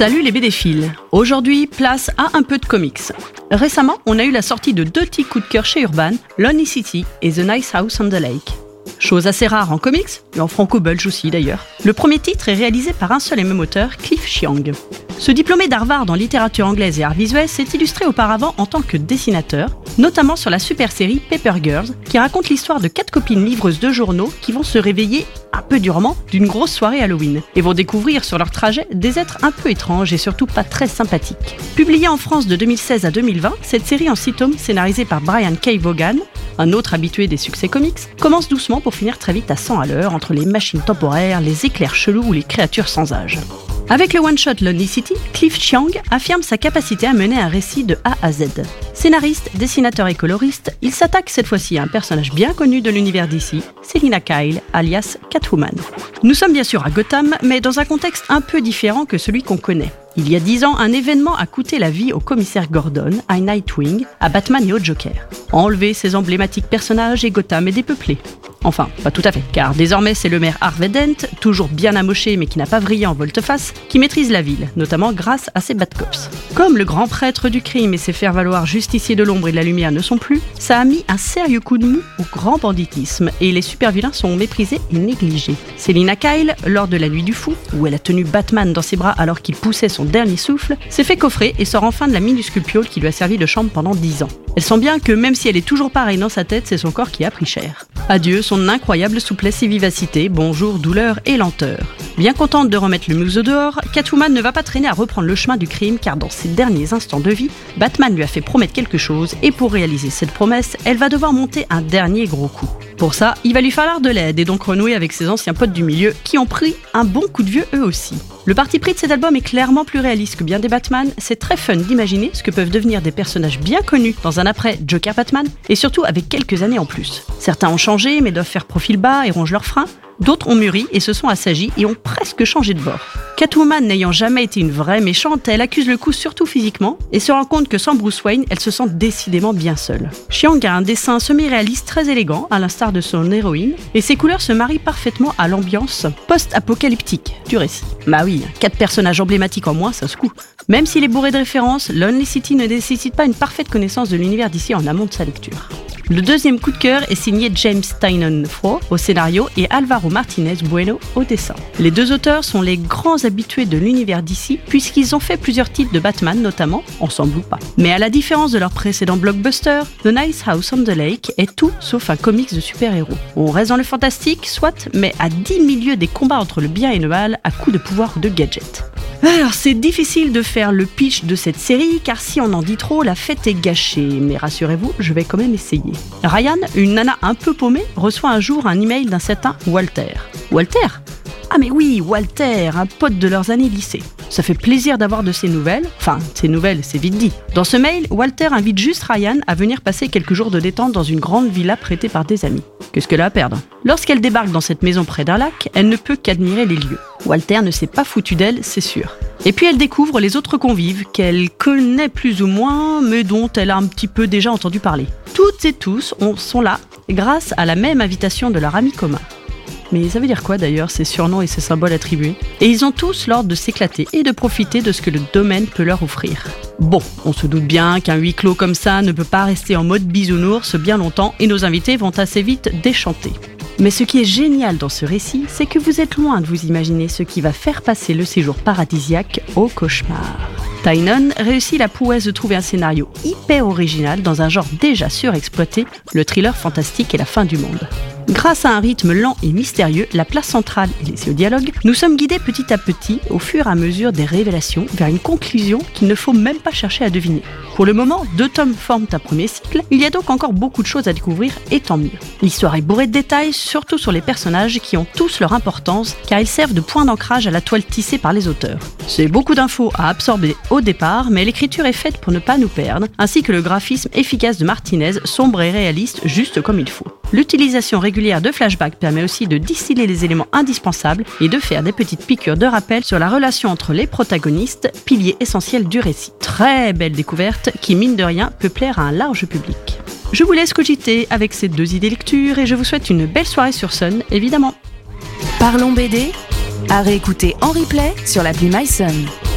Salut les BD-philes. Aujourd'hui, place à un peu de comics. Récemment, on a eu la sortie de deux petits coups de cœur chez Urban, Lonely City et The Nice House on the Lake. Chose assez rare en comics, et en franco-belge aussi d'ailleurs. Le premier titre est réalisé par un seul et même auteur, Cliff Chiang. Ce diplômé d'Harvard en littérature anglaise et art visuel s'est illustré auparavant en tant que dessinateur, notamment sur la super série Paper Girls, qui raconte l'histoire de quatre copines livreuses de journaux qui vont se réveiller un peu durement d'une grosse soirée Halloween et vont découvrir sur leur trajet des êtres un peu étranges et surtout pas très sympathiques. Publiée en France de 2016 à 2020, cette série en six tomes scénarisée par Brian K. Vaughan, un autre habitué des succès comics, commence doucement pour finir très vite à 100 à l'heure entre les machines temporaires, les éclairs chelous ou les créatures sans âge. Avec le one-shot Lonely City, Cliff Chiang affirme sa capacité à mener un récit de A à Z. Scénariste, dessinateur et coloriste, il s'attaque cette fois-ci à un personnage bien connu de l'univers d'ici, Selina Kyle, alias Catwoman. Nous sommes bien sûr à Gotham, mais dans un contexte un peu différent que celui qu'on connaît. Il y a dix ans, un événement a coûté la vie au commissaire Gordon, à Nightwing, à Batman et au Joker. Enlever ces emblématiques personnages et Gotham est dépeuplé. Enfin, pas tout à fait, car désormais c'est le maire Harvey Dent, toujours bien amoché mais qui n'a pas vrillé en volte-face, qui maîtrise la ville, notamment grâce à ses bad cops. Comme le grand prêtre du crime et ses faire-valoir justiciers de l'ombre et de la lumière ne sont plus, ça a mis un sérieux coup de mou au grand banditisme et les super-vilains sont méprisés et négligés. Selina Kyle, lors de la nuit du fou, où elle a tenu Batman dans ses bras alors qu'il poussait son dernier souffle, s'est fait coffrer et sort enfin de la minuscule piole qui lui a servi de chambre pendant 10 ans. Elle sent bien que même si elle est toujours pareille dans sa tête, c'est son corps qui a pris cher. Adieu son incroyable souplesse et vivacité, bonjour douleur et lenteur. Bien contente de remettre le museau dehors, Catwoman ne va pas traîner à reprendre le chemin du crime car dans ses derniers instants de vie, Batman lui a fait promettre quelque chose et pour réaliser cette promesse, elle va devoir monter un dernier gros coup. Pour ça, il va lui falloir de l'aide et donc renouer avec ses anciens potes du milieu qui ont pris un bon coup de vieux eux aussi. Le parti pris de cet album est clairement plus réaliste que bien des Batman, c'est très fun d'imaginer ce que peuvent devenir des personnages bien connus dans un après Joker Batman et surtout avec quelques années en plus. Certains ont changé mais doivent faire profil bas et rongent leurs freins, D'autres ont mûri et se sont assagis et ont presque changé de bord. Catwoman n'ayant jamais été une vraie méchante, elle accuse le coup surtout physiquement et se rend compte que sans Bruce Wayne, elle se sent décidément bien seule. Chiang a un dessin semi-réaliste très élégant, à l'instar de son héroïne, et ses couleurs se marient parfaitement à l'ambiance post-apocalyptique du récit. Bah oui, quatre personnages emblématiques en moins, ça se coud. Même s'il est bourré de références, Lonely City ne nécessite pas une parfaite connaissance de l'univers d'ici en amont de sa lecture. Le deuxième coup de cœur est signé James Tynan Fro au scénario et Alvaro Martinez Bueno au dessin. Les deux auteurs sont les grands habitués de l'univers d'ici puisqu'ils ont fait plusieurs titres de Batman notamment, ensemble ou pas. Mais à la différence de leur précédent blockbuster, The Nice House on the Lake est tout sauf un comics de super-héros. On reste dans le fantastique, soit, mais à 10 milieux des combats entre le bien et le mal à coups de pouvoir de gadgets. Alors c'est difficile de faire le pitch de cette série car si on en dit trop, la fête est gâchée. Mais rassurez-vous, je vais quand même essayer. Ryan, une nana un peu paumée, reçoit un jour un email d'un certain Walter. Walter? Ah mais oui, Walter, un pote de leurs années lycée. Ça fait plaisir d'avoir de ses nouvelles. Enfin, ses nouvelles, c'est vite dit. Dans ce mail, Walter invite juste Ryan à venir passer quelques jours de détente dans une grande villa prêtée par des amis. Qu'est-ce qu'elle a à perdre? Lorsqu'elle débarque dans cette maison près d'un lac, elle ne peut qu'admirer les lieux. Walter ne s'est pas foutu d'elle, c'est sûr. Et puis elle découvre les autres convives qu'elle connaît plus ou moins, mais dont elle a un petit peu déjà entendu parler. Toutes et tous sont là grâce à la même invitation de leur ami commun. Mais ça veut dire quoi d'ailleurs ces surnoms et ces symboles attribués? Et ils ont tous l'ordre de s'éclater et de profiter de ce que le domaine peut leur offrir. Bon, on se doute bien qu'un huis clos comme ça ne peut pas rester en mode bisounours bien longtemps et nos invités vont assez vite déchanter. Mais ce qui est génial dans ce récit, c'est que vous êtes loin de vous imaginer ce qui va faire passer le séjour paradisiaque au cauchemar. Tynon réussit la prouesse de trouver un scénario hyper original dans un genre déjà surexploité, le thriller fantastique et la fin du monde. Grâce à un rythme lent et mystérieux, la place centrale et laissée au dialogue, nous sommes guidés petit à petit, au fur et à mesure des révélations, vers une conclusion qu'il ne faut même pas chercher à deviner. Pour le moment, deux tomes forment un premier cycle, il y a donc encore beaucoup de choses à découvrir et tant mieux. L'histoire est bourrée de détails, surtout sur les personnages qui ont tous leur importance car ils servent de point d'ancrage à la toile tissée par les auteurs. C'est beaucoup d'infos à absorber au départ, mais l'écriture est faite pour ne pas nous perdre, ainsi que le graphisme efficace de Martinez, sombre et réaliste juste comme il faut. L'utilisation régulière de flashbacks permet aussi de distiller les éléments indispensables et de faire des petites piqûres de rappel sur la relation entre les protagonistes, piliers essentiels du récit. Très belle découverte qui, mine de rien, peut plaire à un large public. Je vous laisse cogiter avec ces deux idées lecture et je vous souhaite une belle soirée sur Sun, évidemment. Parlons BD à réécouter en replay sur l'appli MySun.